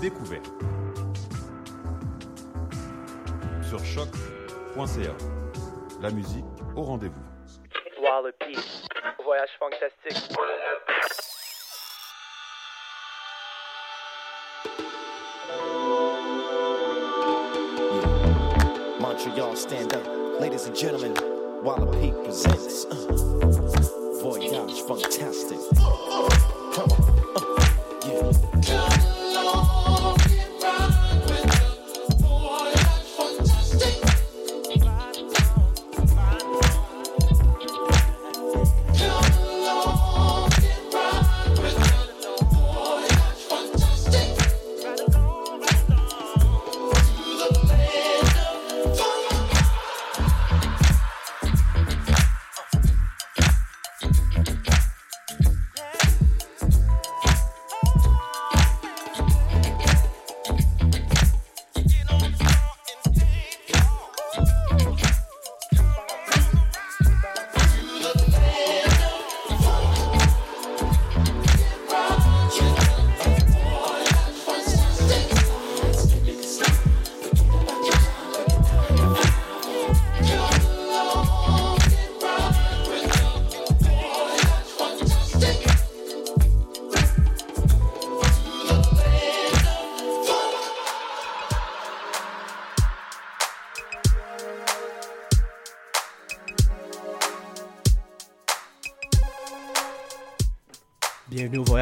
découverte. Sur choc.ca. La musique au rendez-vous. Voyage fantastique. Montreal, stand up. Ladies and gentlemen, Wallopy presents uh, Voyage Fantastic. Come on. Uh, yeah.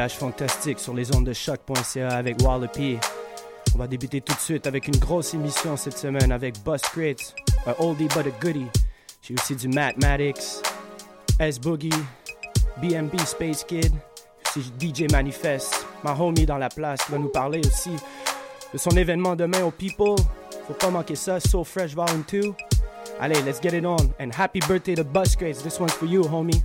Fantastique sur les ondes de choc.ca avec Wallopy. On va débuter tout de suite avec une grosse émission cette semaine avec Bus un oldie but a goodie. J'ai aussi du Mathematics, S Boogie, BMB Space Kid, aussi DJ Manifest, ma homie dans la place qui va nous parler aussi de son événement demain au People. Faut pas manquer ça, So Fresh Volume 2. Allez, let's get it on. And happy birthday to Bus. This one's for you, homie.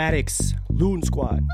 Mathematics, Loon Squad.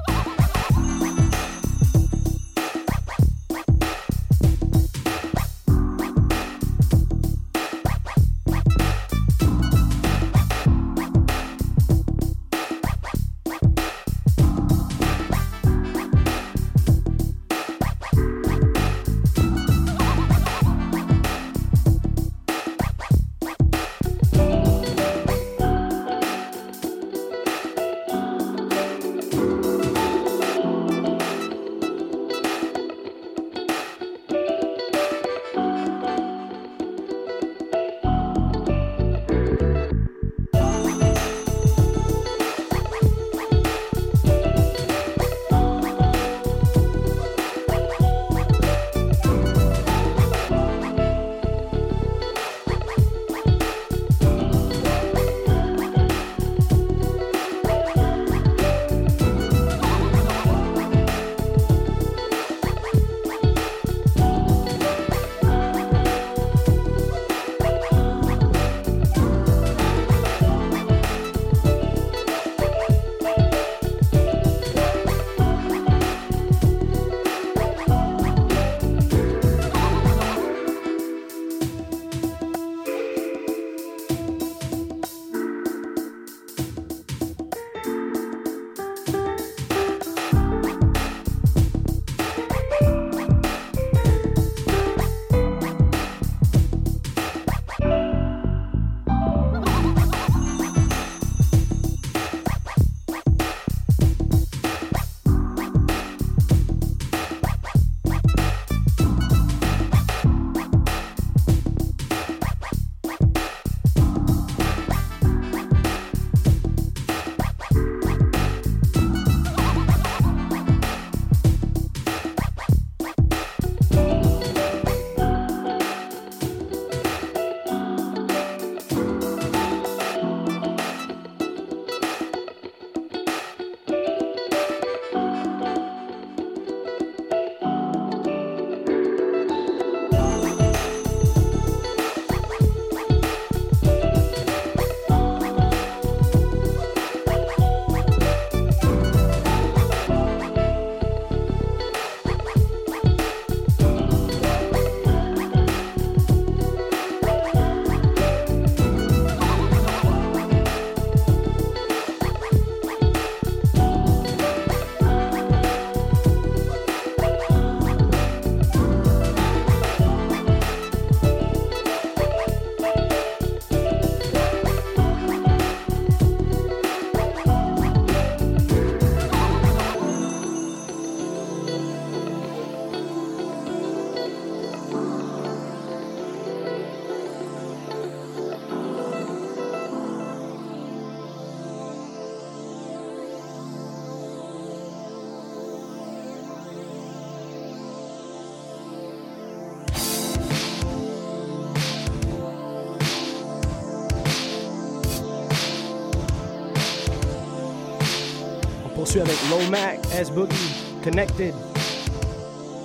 S Boogie, Connected,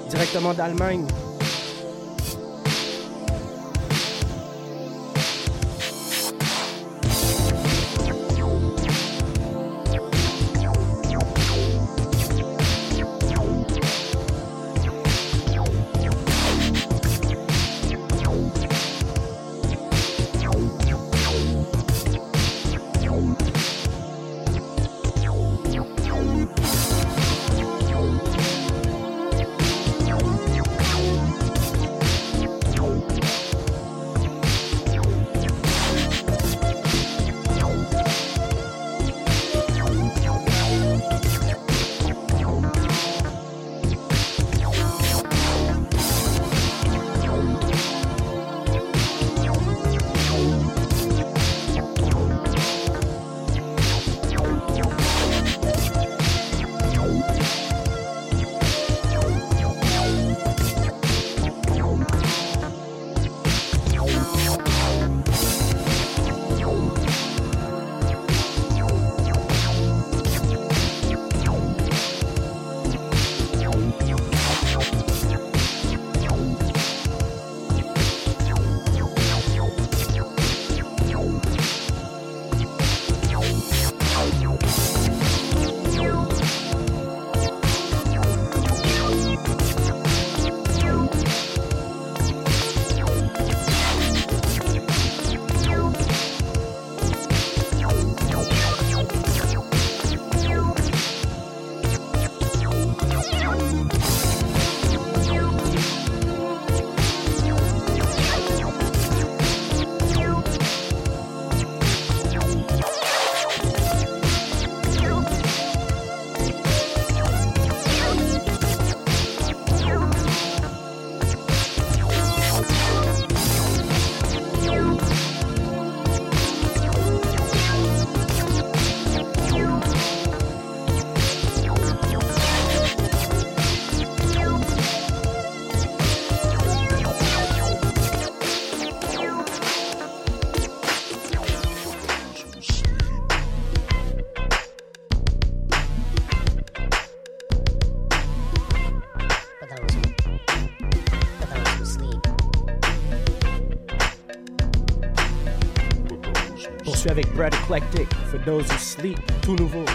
directement d'Allemagne. Eclectic, For Those Who Sleep, tout nouveau.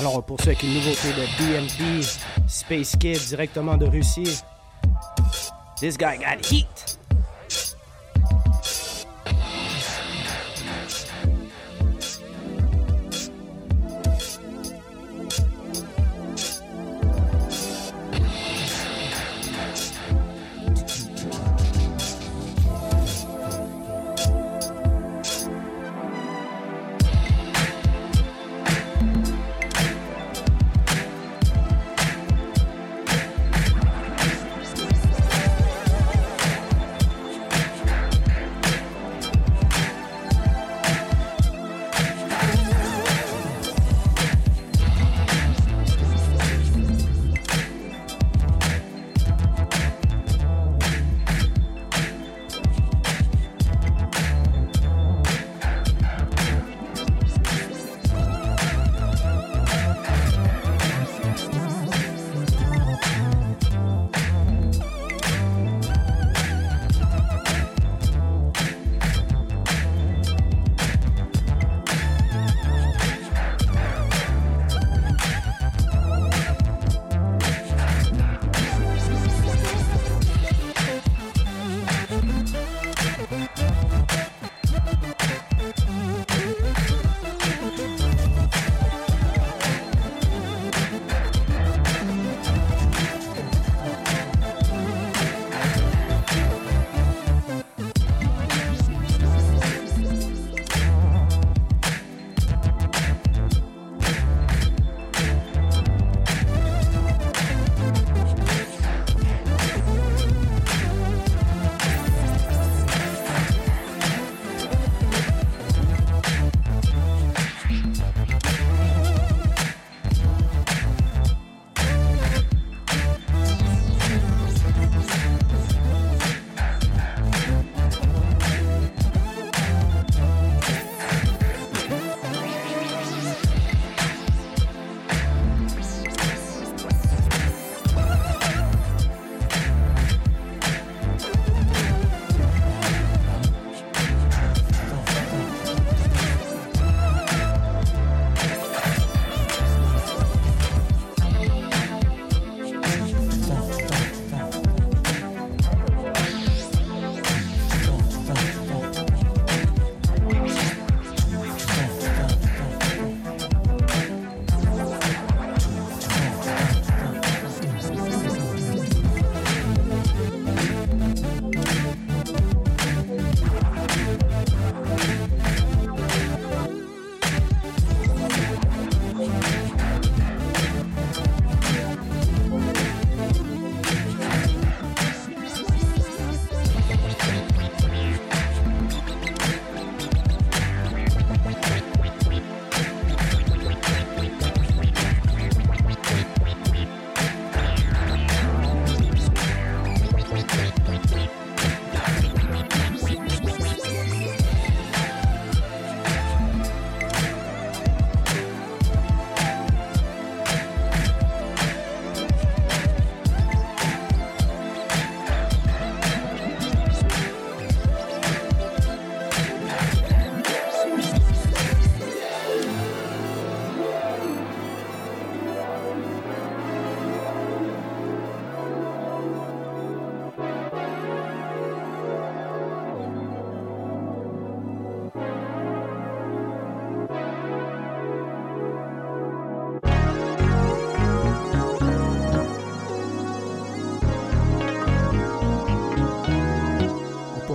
Alors on poursuit avec une nouveauté de BMP, Space Kid directement de Russie. This guy got heat.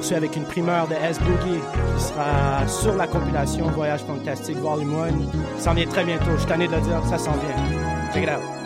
Poursuit avec une primeur de S Boogie qui sera sur la compilation Voyage Fantastique Volume 1. Ça s'en vient très bientôt. Je suis tanné de le dire, ça s'en vient. Check it out.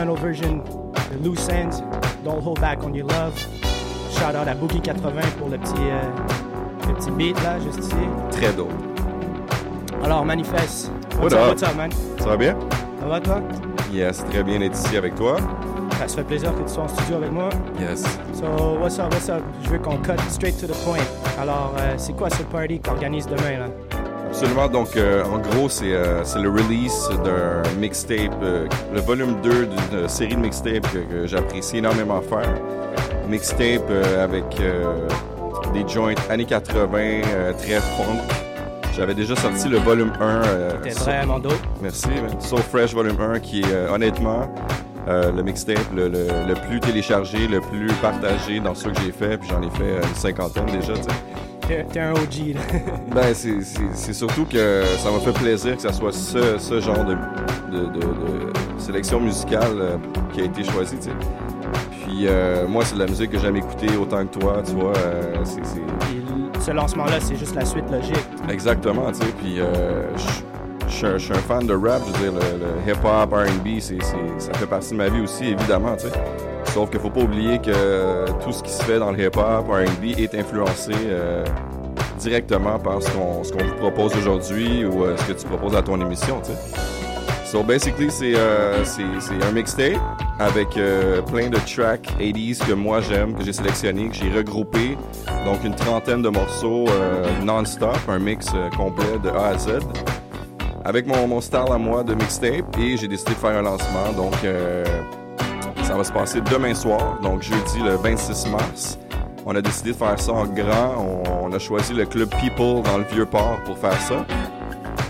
Instrumental version de Loose Ends, Don't Hold Back on Your Love. Shout out à Boogie 80 pour le petit, euh, le petit beat là, juste ici. Très dope. Alors, Manifeste. What's up, up? what's up, man? Ça va bien? Ça va, toi? Yes, très bien d'être ici avec toi. Ça se fait plaisir que tu sois en studio avec moi. Yes. So, what's up, what's up? Je veux qu'on cut straight to the point. Alors, euh, c'est quoi ce party qu'organise demain, là? Absolument. Donc, euh, en gros, c'est euh, c'est le release d'un mixtape, euh, le volume 2 d'une série de mixtapes que, que j'apprécie énormément faire. Mixtape avec des joints années 80, euh, très funk. J'avais déjà sorti le volume 1. euh, T'es vraiment dope. Merci. So Fresh Volume 1 qui est honnêtement le mixtape le, le, le plus téléchargé, le plus partagé dans ceux que j'ai fait. Puis j'en ai fait une cinquantaine déjà. tu sais. T'es un OG, là. Ben, c'est- surtout que ça m'a fait plaisir que ça soit ce, ce genre de, de, de- de sélection musicale euh, qui a été choisi, tu sais. Puis euh, moi, c'est de la musique que j'aime écouter autant que toi, tu vois. euh, c'est- ce lancement-là, c'est juste la suite logique. Exactement, tu sais. Puis euh, je suis un- je suis un fan de rap, je veux dire, le, le hip-hop, R&B, c'est- c'est- ça fait partie de ma vie aussi, évidemment, tu sais. Sauf qu'il faut pas oublier que tout ce qui se fait dans le hip-hop, R&B est influencé euh, directement par ce qu'on vous propose aujourd'hui ou euh, ce que tu proposes à ton émission, tu sais. So basically, c'est euh, un mixtape avec euh, plein de tracks 80s que moi j'aime, que j'ai sélectionné, que j'ai regroupé. Donc une trentaine de morceaux non-stop, un mix complet de A à Z. Avec mon, mon style à moi de mixtape et j'ai décidé de faire un lancement. Donc euh, ça va se passer demain soir, donc jeudi le 26 mars. On a décidé de faire ça en grand. On, on a choisi le club People dans le Vieux-Port pour faire ça.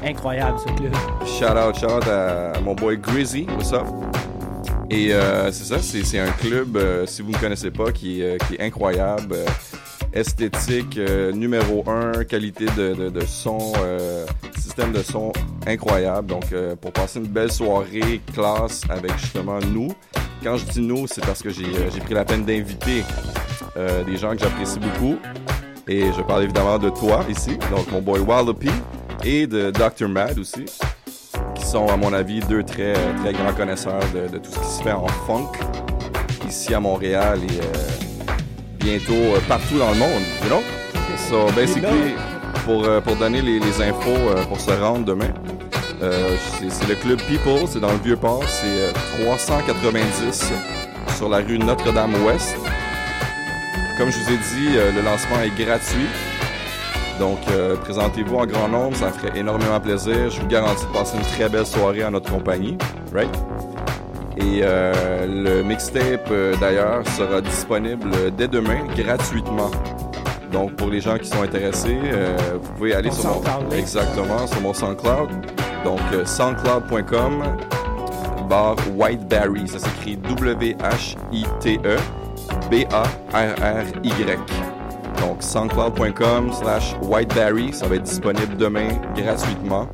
Incroyable, ce club. Shout out, shout out à mon boy Grizzy, what's up? Et euh, c'est ça, c'est un club, euh, si vous ne connaissez pas, qui, est, euh, qui est incroyable. esthétique numéro un, qualité de, de, de son, système de son incroyable. Donc, pour passer une belle soirée classe avec justement nous. Quand je dis nous, c'est parce que j'ai euh, j'ai pris la peine d'inviter euh, des gens que j'apprécie beaucoup. Et je parle évidemment de toi ici, donc mon boy Wallopy, et de Dr. Mad aussi, qui sont à mon avis deux très, très grands connaisseurs de, de tout ce qui se fait en funk ici à Montréal et euh, bientôt euh, partout dans le monde, you know? So basically, pour, euh, pour donner les, les infos euh, pour se rendre demain, euh, c'est le club People, c'est dans le Vieux-Port, c'est euh, 390 sur la rue Notre-Dame-Ouest. Comme je vous ai dit, euh, le lancement est gratuit. Donc, euh, présentez-vous en grand nombre, ça ferait énormément plaisir. Je vous garantis de passer une très belle soirée en notre compagnie. Right? Et euh, le mixtape, euh, d'ailleurs, sera disponible dès demain gratuitement. Donc, pour les gens qui sont intéressés, euh, vous pouvez aller sur mon... Exactement, sur mon SoundCloud. Donc, euh, soundcloud.com barre Whiteberry. Ça s'écrit W-H-I-T-E B-A-R-R-Y. Donc, soundcloud.com slash Whiteberry. Ça va être disponible demain gratuitement.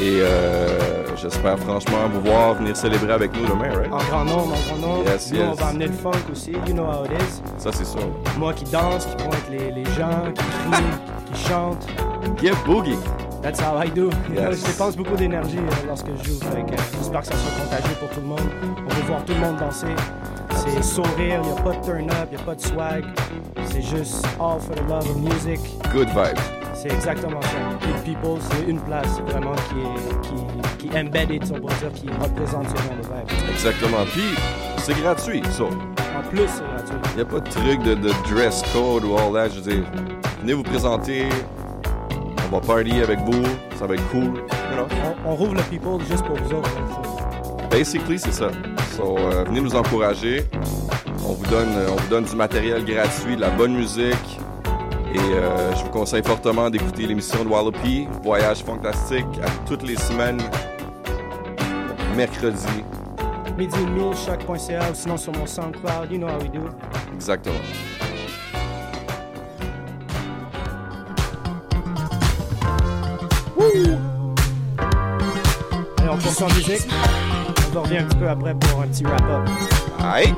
Et euh, j'espère franchement vous voir venir célébrer avec nous demain, right? En grand nombre, en grand nombre. Yes, Nous, yes. on va amener le funk aussi. You know how it is. Ça, c'est sûr. Moi qui danse, qui pointe les, les gens, qui crie, qui chante. Get Boogie! That's how I do. Yes. Je dépense beaucoup d'énergie euh, lorsque je joue. J'espère que ça sera contagieux pour tout le monde. On veut voir tout le monde danser. C'est sourire, il n'y a pas de turn-up, il n'y a pas de swag. C'est juste all for the love of music. Good vibes. C'est exactement ça. Big People, c'est une place vraiment qui est, qui, qui embedded, on pourrait dire, qui représente ce genre de vibe. Exactement. Puis, c'est gratuit, ça. En plus, c'est gratuit. Il n'y a pas de truc de, de dress code ou all that. Je veux dire, venez vous présenter. On va party avec vous. Ça va être cool. You know? On, on rouvre le People juste pour vous autres. Basically, c'est ça. So, euh, venez nous encourager. On vous, donne, euh, on vous donne du matériel gratuit, de la bonne musique. Et euh, je vous conseille fortement d'écouter l'émission de Wallopy, Voyage Fantastique, à toutes les semaines, mercredi. Midi et demi, ou sinon sur mon SoundCloud, you know how we do. Exactement. Poursuit en musique. On revient un petit peu après pour un petit wrap-up. Aïe!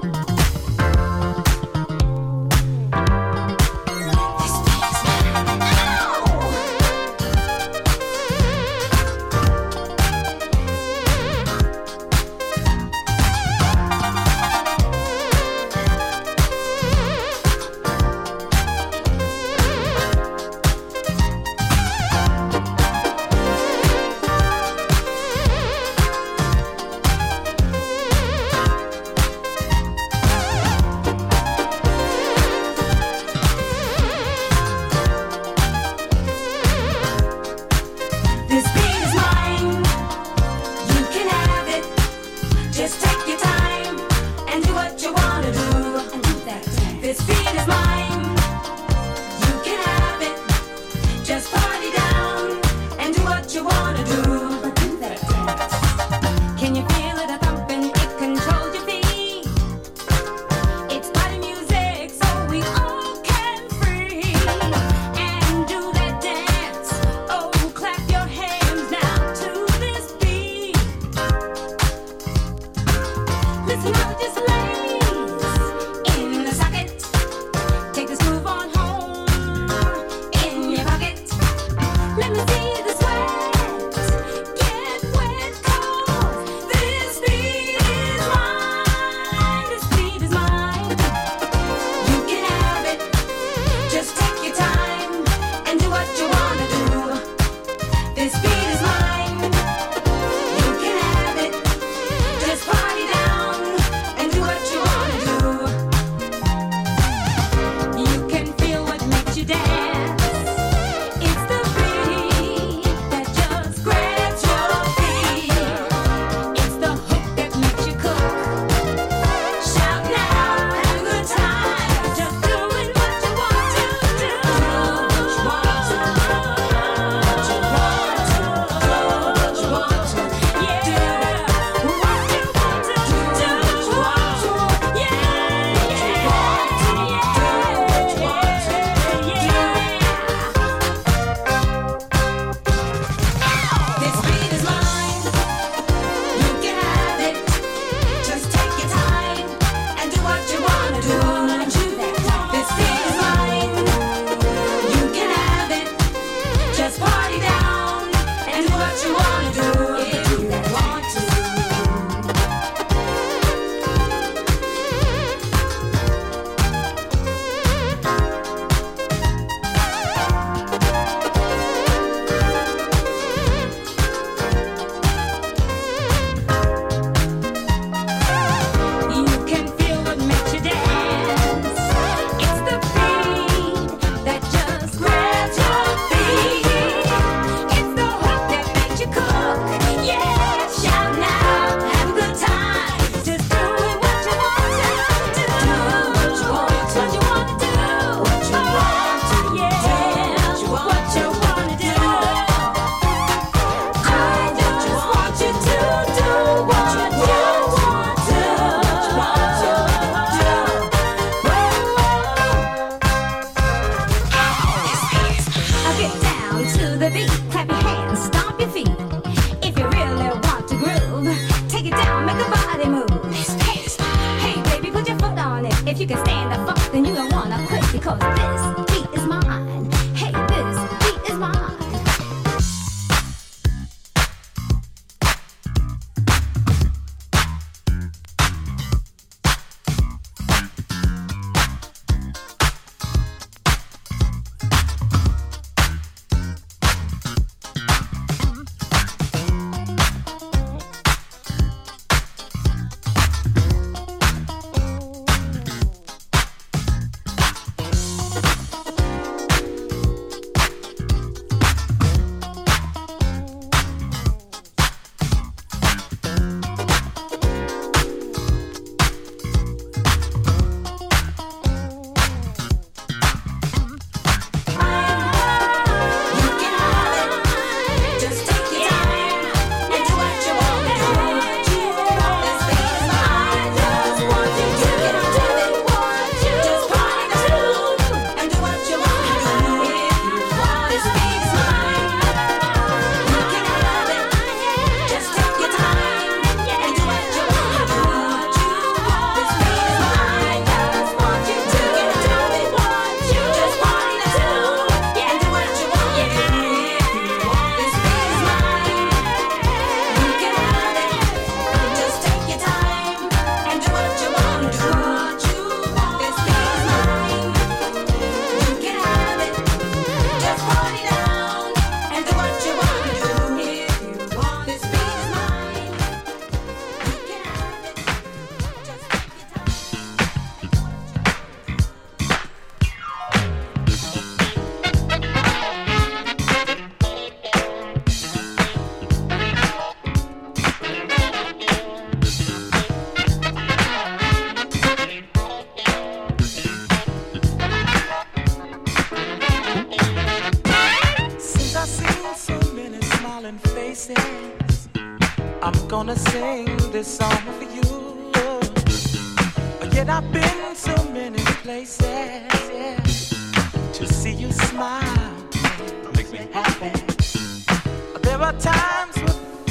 times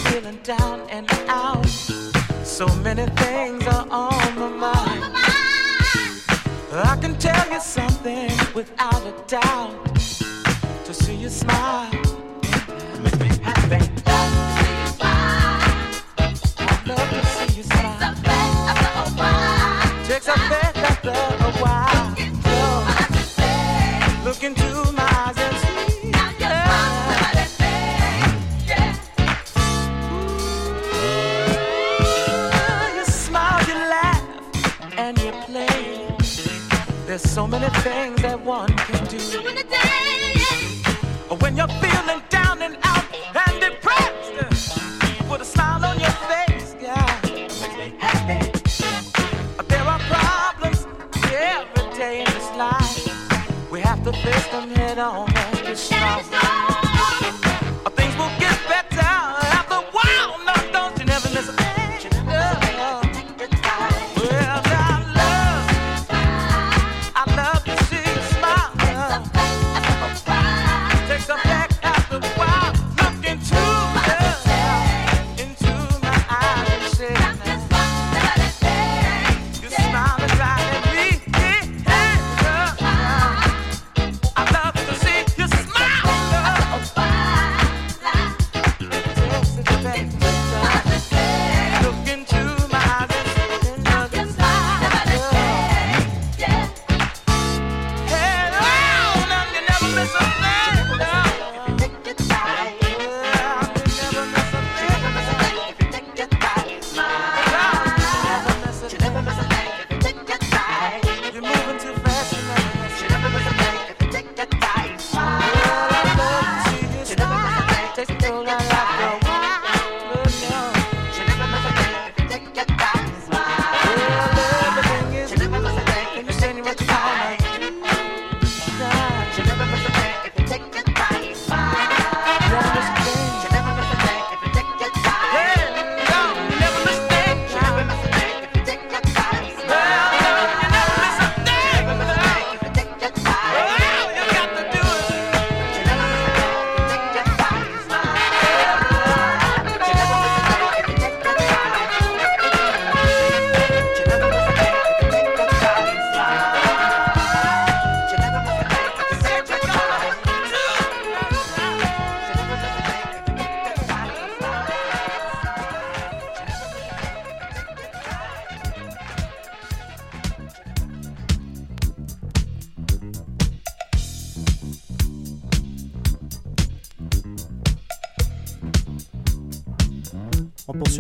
feeling down and out. So many things are on my mind. I can tell you something without a doubt.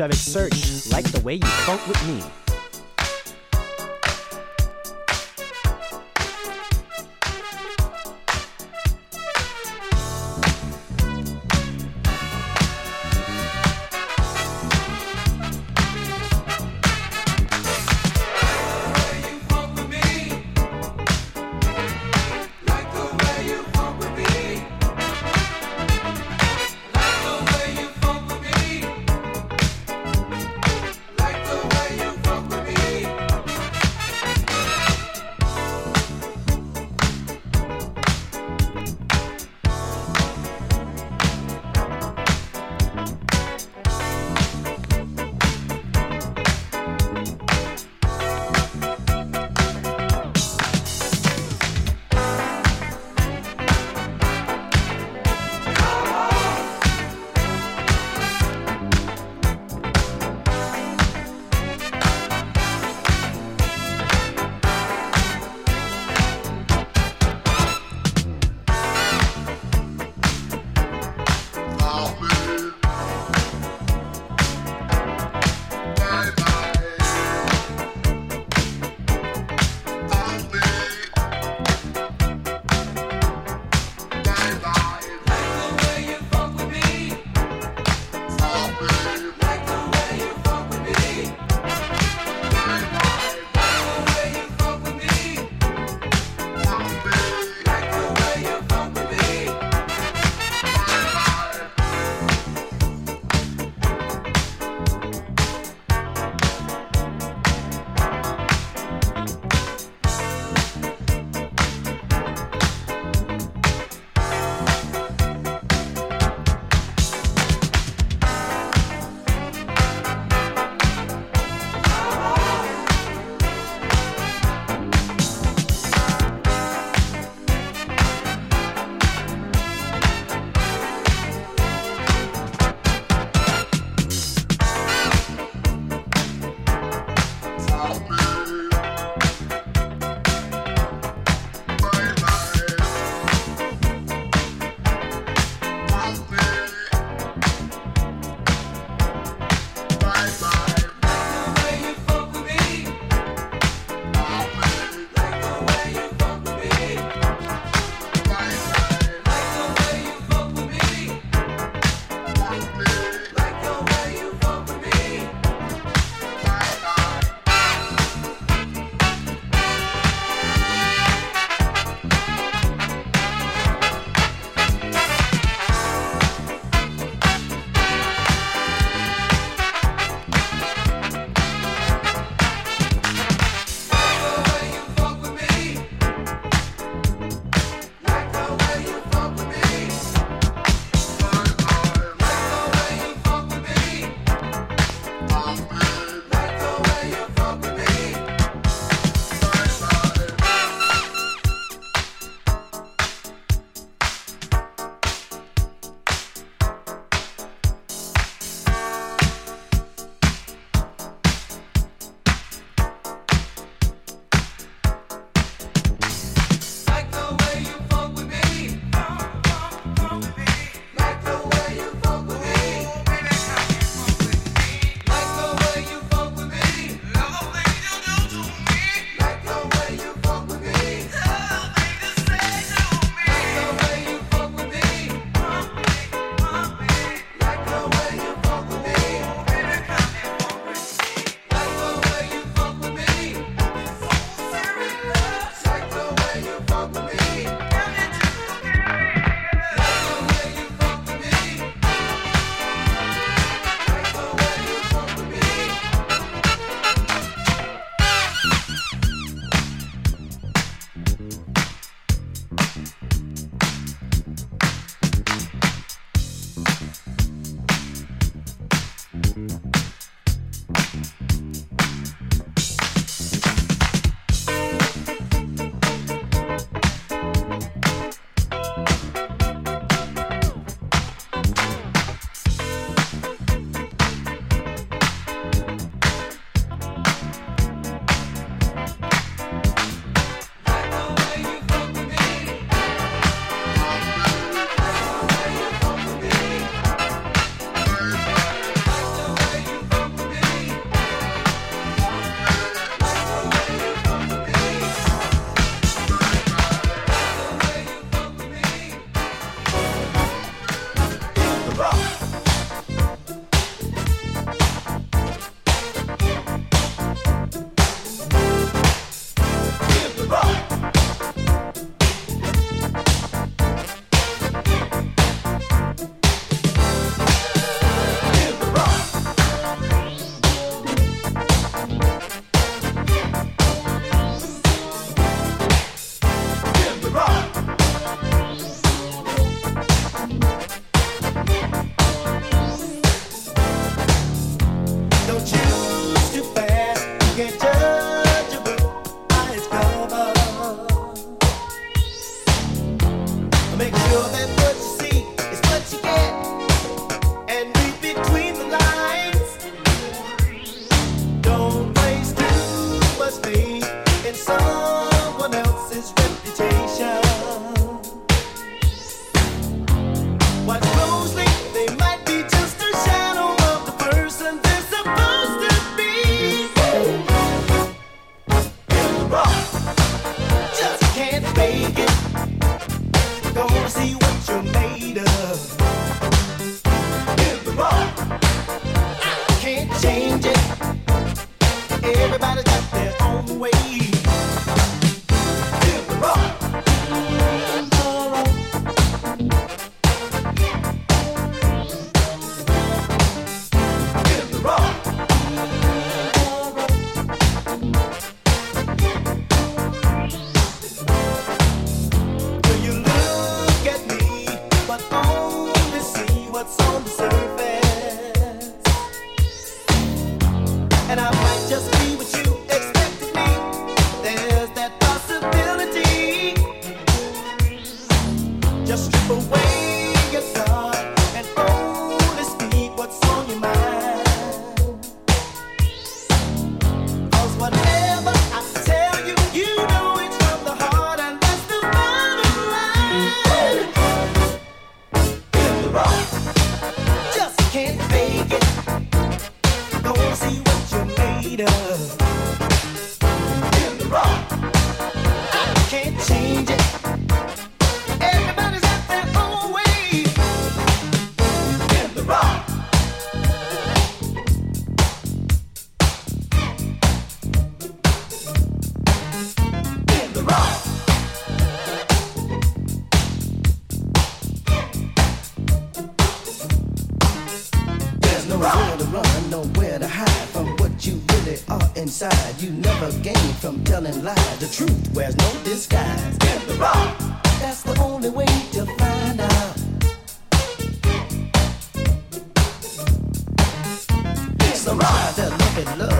Avec Search,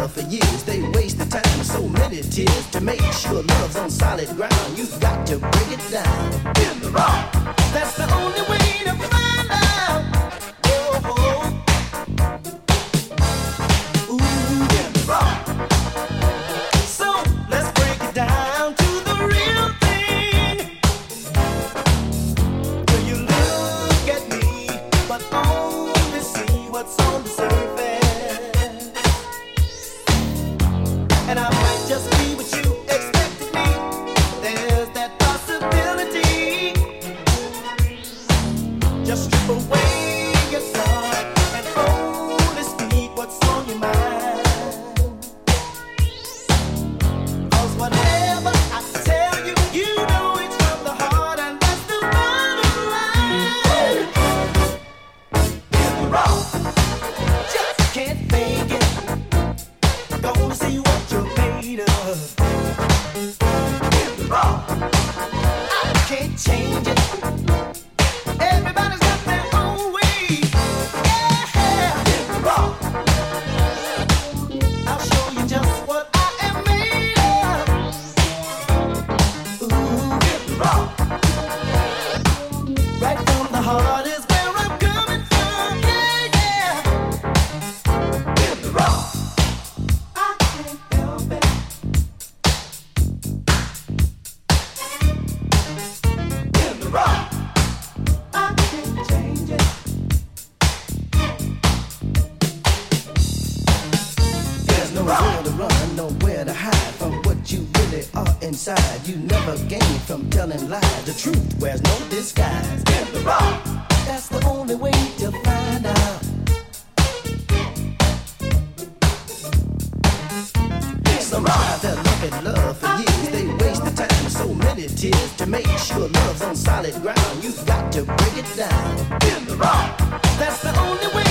around for years. They wasted time, so many tears to make sure love's on solid ground. You've got to break it down. In the rock, that's the only way to. in the rock. That's the only way to find out. Love for years. They time with so many tears to make sure love's on solid ground. You've got to break it down in the rock. That's the only way.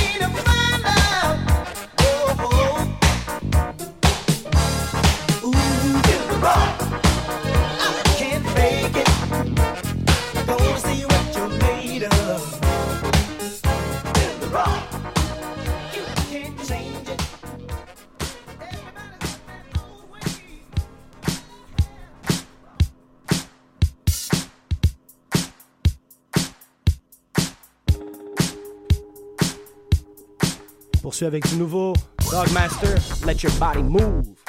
Poursuit avec du nouveau Dogmaster, Let Your Body Move.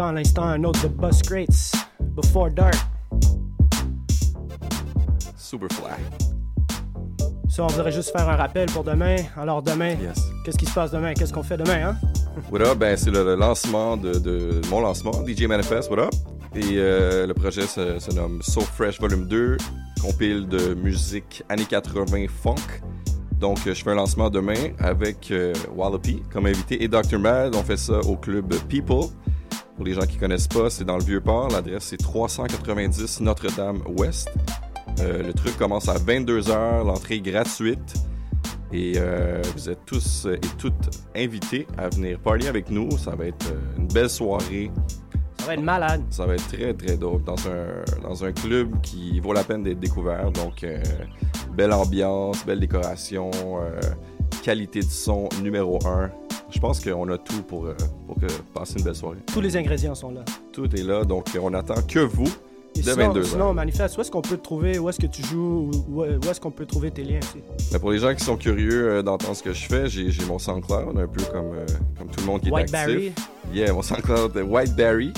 À l'instant un autre de Bus Crates, Before Dark. Superfly. Ça, on voudrait juste faire un rappel pour demain. Alors demain, Yes. qu'est-ce qui se passe demain? Qu'est-ce qu'on fait demain, hein? What up? Ben, c'est le, lancement de, de mon lancement, DJ Manifest. What up? Et euh, le projet se, se nomme So Fresh Volume 2, compile de musique années 80 funk. Donc, euh, je fais un lancement demain avec euh, Wallopy comme invité et Dr. Mad. On fait ça au club People. Pour les gens qui connaissent pas, c'est dans le Vieux-Port. L'adresse, c'est 390 Notre-Dame-Ouest. Euh, le truc commence à 22h, l'entrée est gratuite. Et euh, vous êtes tous et toutes invités à venir parler avec nous. Ça va être euh, une belle soirée. Ça va être malade. Ça va être très, très dope dans un, dans un club qui vaut la peine d'être découvert. Donc, euh, belle ambiance, belle décoration, qualité de son numéro un. Je pense qu'on a tout pour, euh, pour que, passer une belle soirée. Tous les ingrédients sont là. Tout est là, donc on attend que vous Et de sinon, 22 sinon, manifeste, où est-ce qu'on peut te trouver? Où est-ce que tu joues? Où, est-ce qu'on peut trouver tes liens aussi? Mais pour les gens qui sont curieux euh, d'entendre ce que je fais, j'ai mon SoundCloud, un peu comme, euh, comme tout le monde qui est White actif. Barry. Yeah, mon SoundCloud Whiteberry.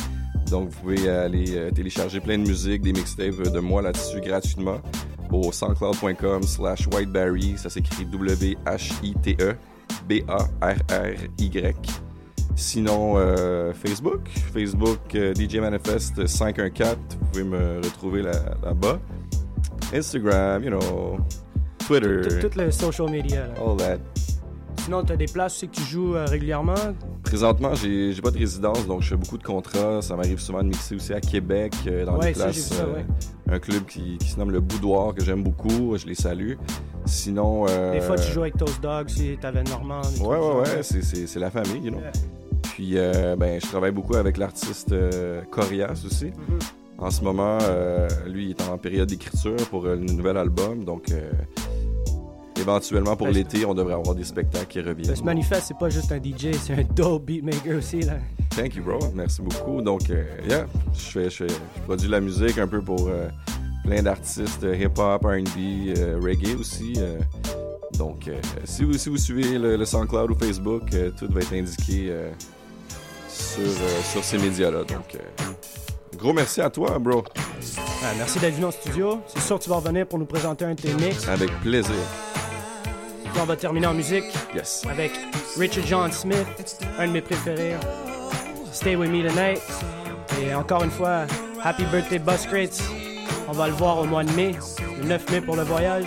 Donc, vous pouvez aller télécharger plein de musique, des mixtapes de moi là-dessus gratuitement au soundcloud.com slash whiteberry. Ça s'écrit W-H-I-T-E B-A-R-R-Y. Sinon, euh, Facebook. Facebook euh, DJ Manifest 514. Vous pouvez me retrouver là- là-bas. Instagram, you know, Twitter, Tout, tout le social media. là. all that. Sinon, tu as des places aussi que tu joues euh, régulièrement? Présentement, j'ai pas de résidence, donc je fais beaucoup de contrats. Ça m'arrive souvent de mixer aussi à Québec, euh, dans Ouais, des places. ça, euh, ouais. Un club qui, qui se nomme le Boudoir, que j'aime beaucoup. Je les salue. Sinon. euh, Des fois, tu joues avec Toast Dog si t'avais Normand. Ouais, ouais, ouais, c'est- la famille, you know. Yeah. Puis, euh, ben, je travaille beaucoup avec l'artiste euh, Corias aussi. Mhm. En ce moment, euh, lui, il est en période d'écriture pour euh, le nouvel album, donc. Éventuellement, pour Ben, l'été, on devrait avoir des spectacles qui reviennent. Parce que Manifest, c'est pas juste un DJ, c'est un dope beatmaker aussi. Là. Thank you, bro. Merci beaucoup. Donc, euh, yeah, je, fais, je, fais- je produis de la musique un peu pour euh, plein d'artistes euh, hip-hop, R&B, euh, reggae aussi. donc, si, vous, si vous suivez le, le SoundCloud ou Facebook, tout va être indiqué sur, sur ces médias-là. Donc, gros merci à toi, bro. Ah, merci d'être venu en studio. C'est sûr que tu vas revenir pour nous présenter un de tes mix. Avec plaisir. On va terminer en musique Yes. avec Richard John Smith, un de mes préférés. Stay with me tonight. Et encore une fois, happy birthday Bus Crates. On va le voir au mois de mai, le 9 mai pour le voyage.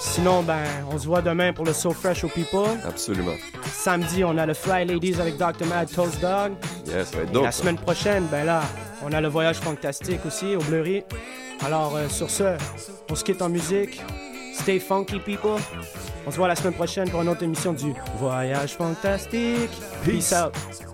Sinon, ben, on se voit demain pour le So Fresh aux People. Absolument. Samedi, on a le Fly Ladies avec Dr. Mad Toast Dog. Yes, ça va être dope. la semaine prochaine, ben là, on a le voyage fantastique aussi au Bleury. Alors, euh, sur ce, on se quitte en musique. Stay funky, people. On se voit la semaine prochaine pour une autre émission du Voyage fantastique. Peace, Peace. out.